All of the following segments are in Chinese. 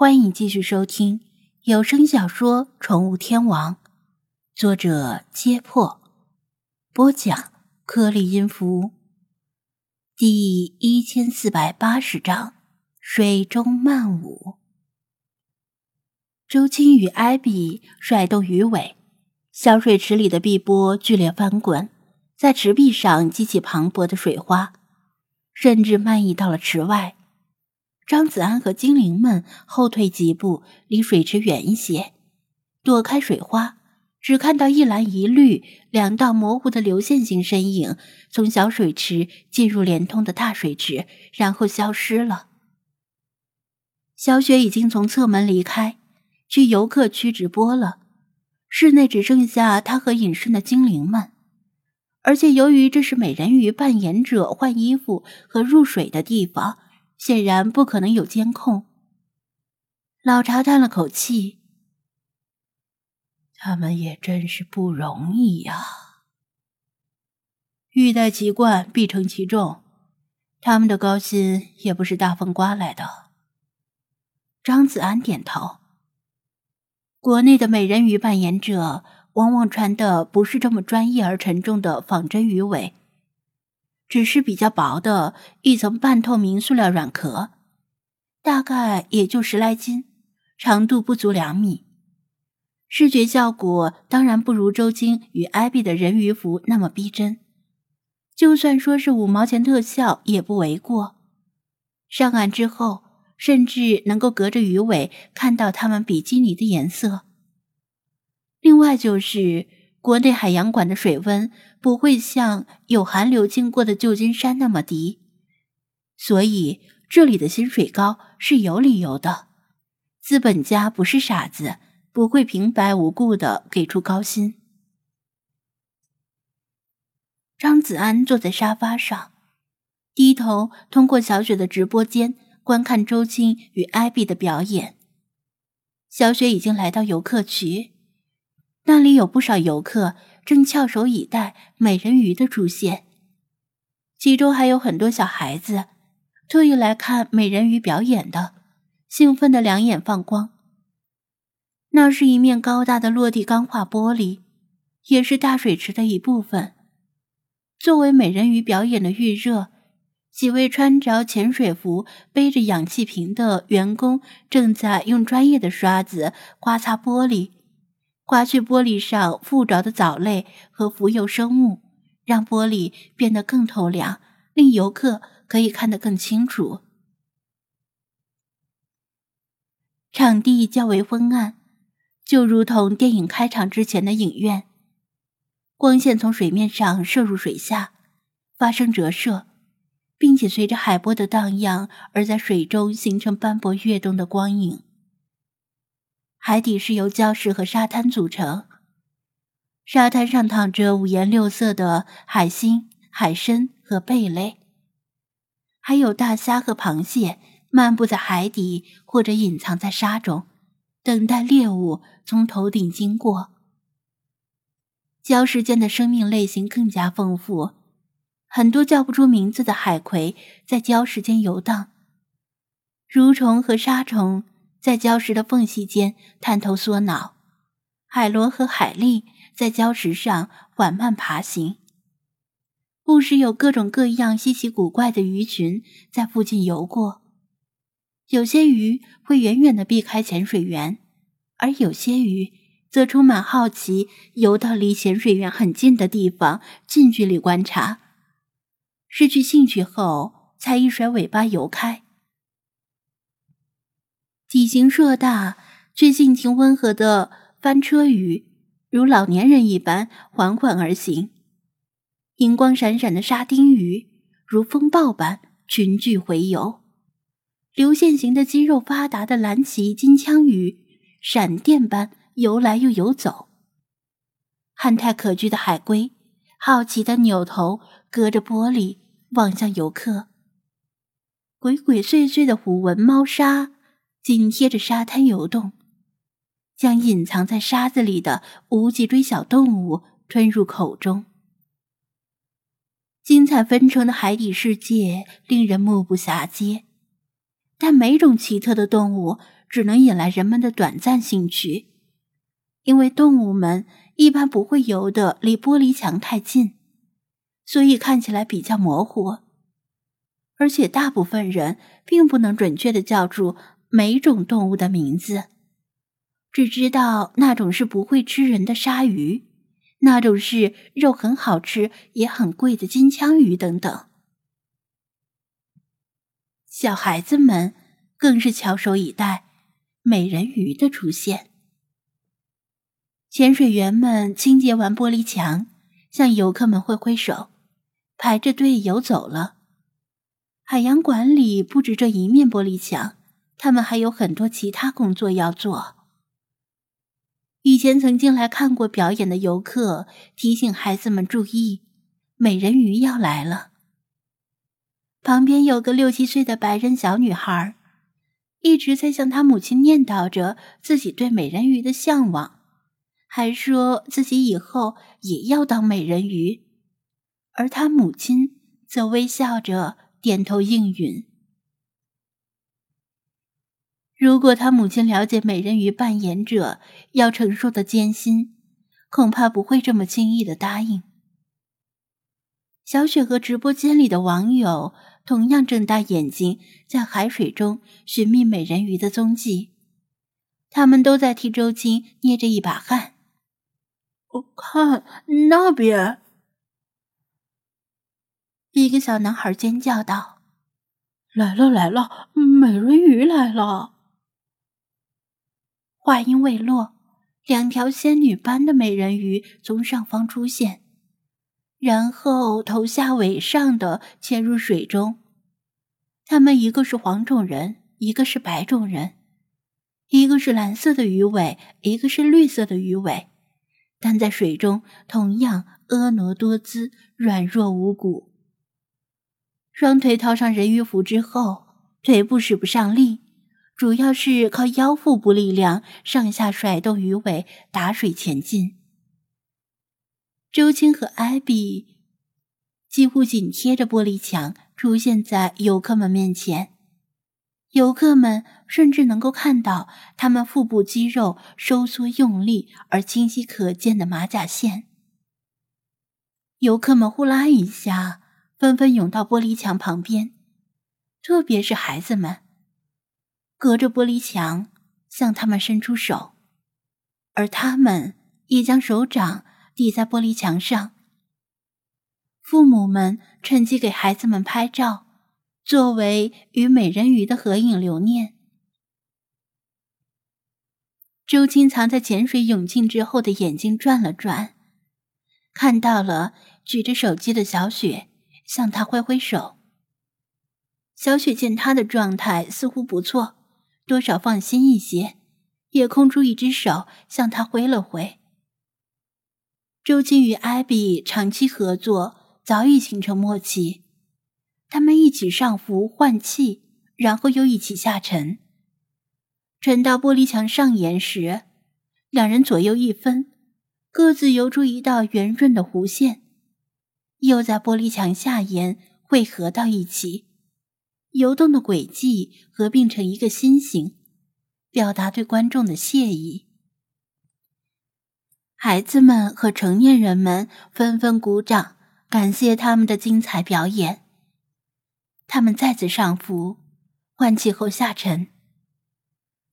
欢迎继续收听有声小说《宠物天王》，作者：揭破，播讲：颗粒音符，第一千四百八十章：水中漫舞。周青与艾比甩动鱼尾，小水池里的碧波剧烈翻滚，在池壁上激起磅礴的水花，甚至漫溢到了池外。张子安和精灵们后退几步，离水池远一些，躲开水花，只看到一蓝一绿两道模糊的流线型身影从小水池进入连通的大水池，然后消失了。小雪已经从侧门离开，去游客区直播了，室内只剩下她和隐身的精灵们，而且由于这是美人鱼扮演者换衣服和入水的地方。显然不可能有监控。老查叹了口气：“他们也真是不容易呀。欲戴其冠，必承其重。他们的高薪也不是大风刮来的。”张子安点头。国内的美人鱼扮演者往往穿的不是这么专业而沉重的仿真鱼尾。只是比较薄的一层半透明塑料软壳，大概也就十来斤，长度不足两米，视觉效果当然不如周晶与艾比的人鱼服那么逼真。就算说是五毛钱特效也不为过。上岸之后，甚至能够隔着鱼尾看到它们比基尼的颜色。另外就是。国内海洋馆的水温不会像有寒流经过的旧金山那么低，所以这里的薪水高是有理由的。资本家不是傻子，不会平白无故的给出高薪。张子安坐在沙发上，低头通过小雪的直播间观看周青与艾比的表演。小雪已经来到游客区。那里有不少游客正翘首以待美人鱼的出现，其中还有很多小孩子，特意来看美人鱼表演的，兴奋的两眼放光。那是一面高大的落地钢化玻璃，也是大水池的一部分。作为美人鱼表演的预热，几位穿着潜水服、背着氧气瓶的员工正在用专业的刷子刮擦玻璃。刮去玻璃上附着的藻类和浮游生物，让玻璃变得更透亮，令游客可以看得更清楚。场地较为昏暗，就如同电影开场之前的影院。光线从水面上射入水下，发生折射，并且随着海波的荡漾而在水中形成斑驳跃动的光影。海底是由礁石和沙滩组成，沙滩上躺着五颜六色的海星、海参和贝类，还有大虾和螃蟹漫步在海底或者隐藏在沙中，等待猎物从头顶经过。礁石间的生命类型更加丰富，很多叫不出名字的海葵在礁石间游荡，蠕虫和沙虫。在礁石的缝隙间探头缩脑，海螺和海蛎在礁石上缓慢爬行。不时有各种各样稀奇古怪的鱼群在附近游过，有些鱼会远远的避开潜水员，而有些鱼则充满好奇，游到离潜水员很近的地方，近距离观察。失去兴趣后，才一甩尾巴游开。体型硕大却性情温和的翻车鱼，如老年人一般缓缓而行；银光闪闪的沙丁鱼，如风暴般群聚回游；流线型的肌肉发达的蓝鳍金枪鱼，闪电般游来又游走；憨态可掬的海龟，好奇的扭头，隔着玻璃望向游客；鬼鬼祟祟的虎纹猫鲨。紧贴着沙滩游动，将隐藏在沙子里的无脊椎小动物吞入口中。精彩纷呈的海底世界令人目不暇接，但每种奇特的动物只能引来人们的短暂兴趣，因为动物们一般不会游得离玻璃墙太近，所以看起来比较模糊。而且大部分人并不能准确的叫出每种动物的名字，只知道那种是不会吃人的鲨鱼，那种是肉很好吃也很贵的金枪鱼等等。小孩子们更是翘首以待美人鱼的出现。潜水员们清洁完玻璃墙，向游客们挥挥手，排着队游走了。海洋馆里不止这一面玻璃墙，他们还有很多其他工作要做。以前曾经来看过表演的游客提醒孩子们注意，美人鱼要来了。旁边有个六七岁的白人小女孩，一直在向她母亲念叨着自己对美人鱼的向往，还说自己以后也要当美人鱼。而她母亲则微笑着点头应允。如果他母亲了解美人鱼扮演者要承受的艰辛，恐怕不会这么轻易的答应。小雪和直播间里的网友。同样睁大眼睛在海水中寻觅美人鱼的踪迹，他们都在替周青捏着一把汗。我看那边，一个小男孩尖叫道：“来了来了，美人鱼来了！”话音未落，两条仙女般的美人鱼从上方出现。然后头下尾上的潜入水中。他们一个是黄种人，一个是白种人，一个是蓝色的鱼尾，一个是绿色的鱼尾，但在水中同样婀娜多姿，软弱无骨。双腿套上人鱼服之后，腿部使不上力，主要是靠腰腹部力量上下甩动鱼尾打水前进。周青和艾比几乎紧贴着玻璃墙出现在游客们面前，游客们甚至能够看到他们腹部肌肉收缩用力而清晰可见的马甲线。游客们呼啦一下，纷纷涌到玻璃墙旁边，特别是孩子们，隔着玻璃墙向他们伸出手，而他们也将手掌。抵在玻璃墙上，父母们趁机给孩子们拍照，作为与美人鱼的合影留念。周青藏在潜水泳镜之后的眼睛转了转，看到了举着手机的小雪，向他挥挥手。小雪见他的状态似乎不错，多少放心一些，也空出一只手向他挥了挥。周青与艾比长期合作，早已形成默契。他们一起上浮换气，然后又一起下沉。沉到玻璃墙上沿时，两人左右一分，各自游出一道圆润的弧线，又在玻璃墙下沿汇合到一起，游动的轨迹合并成一个心形，表达对观众的谢意。孩子们和成年人们纷纷鼓掌，感谢他们的精彩表演。他们再次上浮，换气后下沉。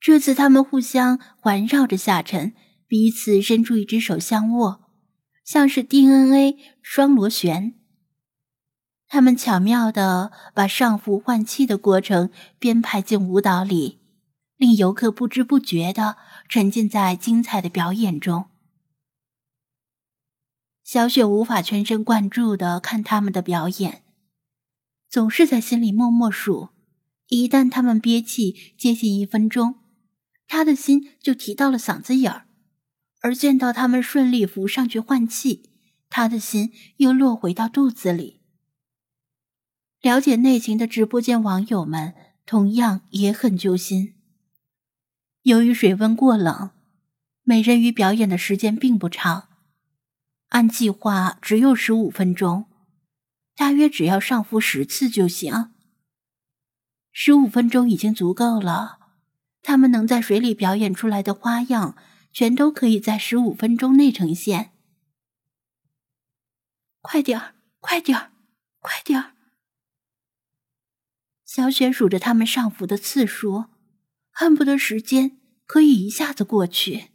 这次他们互相环绕着下沉，彼此伸出一只手相握，像是 DNA 双螺旋。他们巧妙地把上浮换气的过程编排进舞蹈里，令游客不知不觉地沉浸在精彩的表演中。小雪无法全神贯注的看他们的表演，总是在心里默默数：一旦他们憋气接近一分钟，他的心就提到了嗓子眼儿；而见到他们顺利浮上去换气，他的心又落回到肚子里。了解内情的直播间网友们同样也很揪心。由于水温过冷，美人鱼表演的时间并不长。按计划只有十五分钟，大约只要上浮十次就行。十五分钟已经足够了，他们能在水里表演出来的花样，全都可以在十五分钟内呈现。快点儿，快点儿，快点儿！小雪数着他们上浮的次数，恨不得时间可以一下子过去。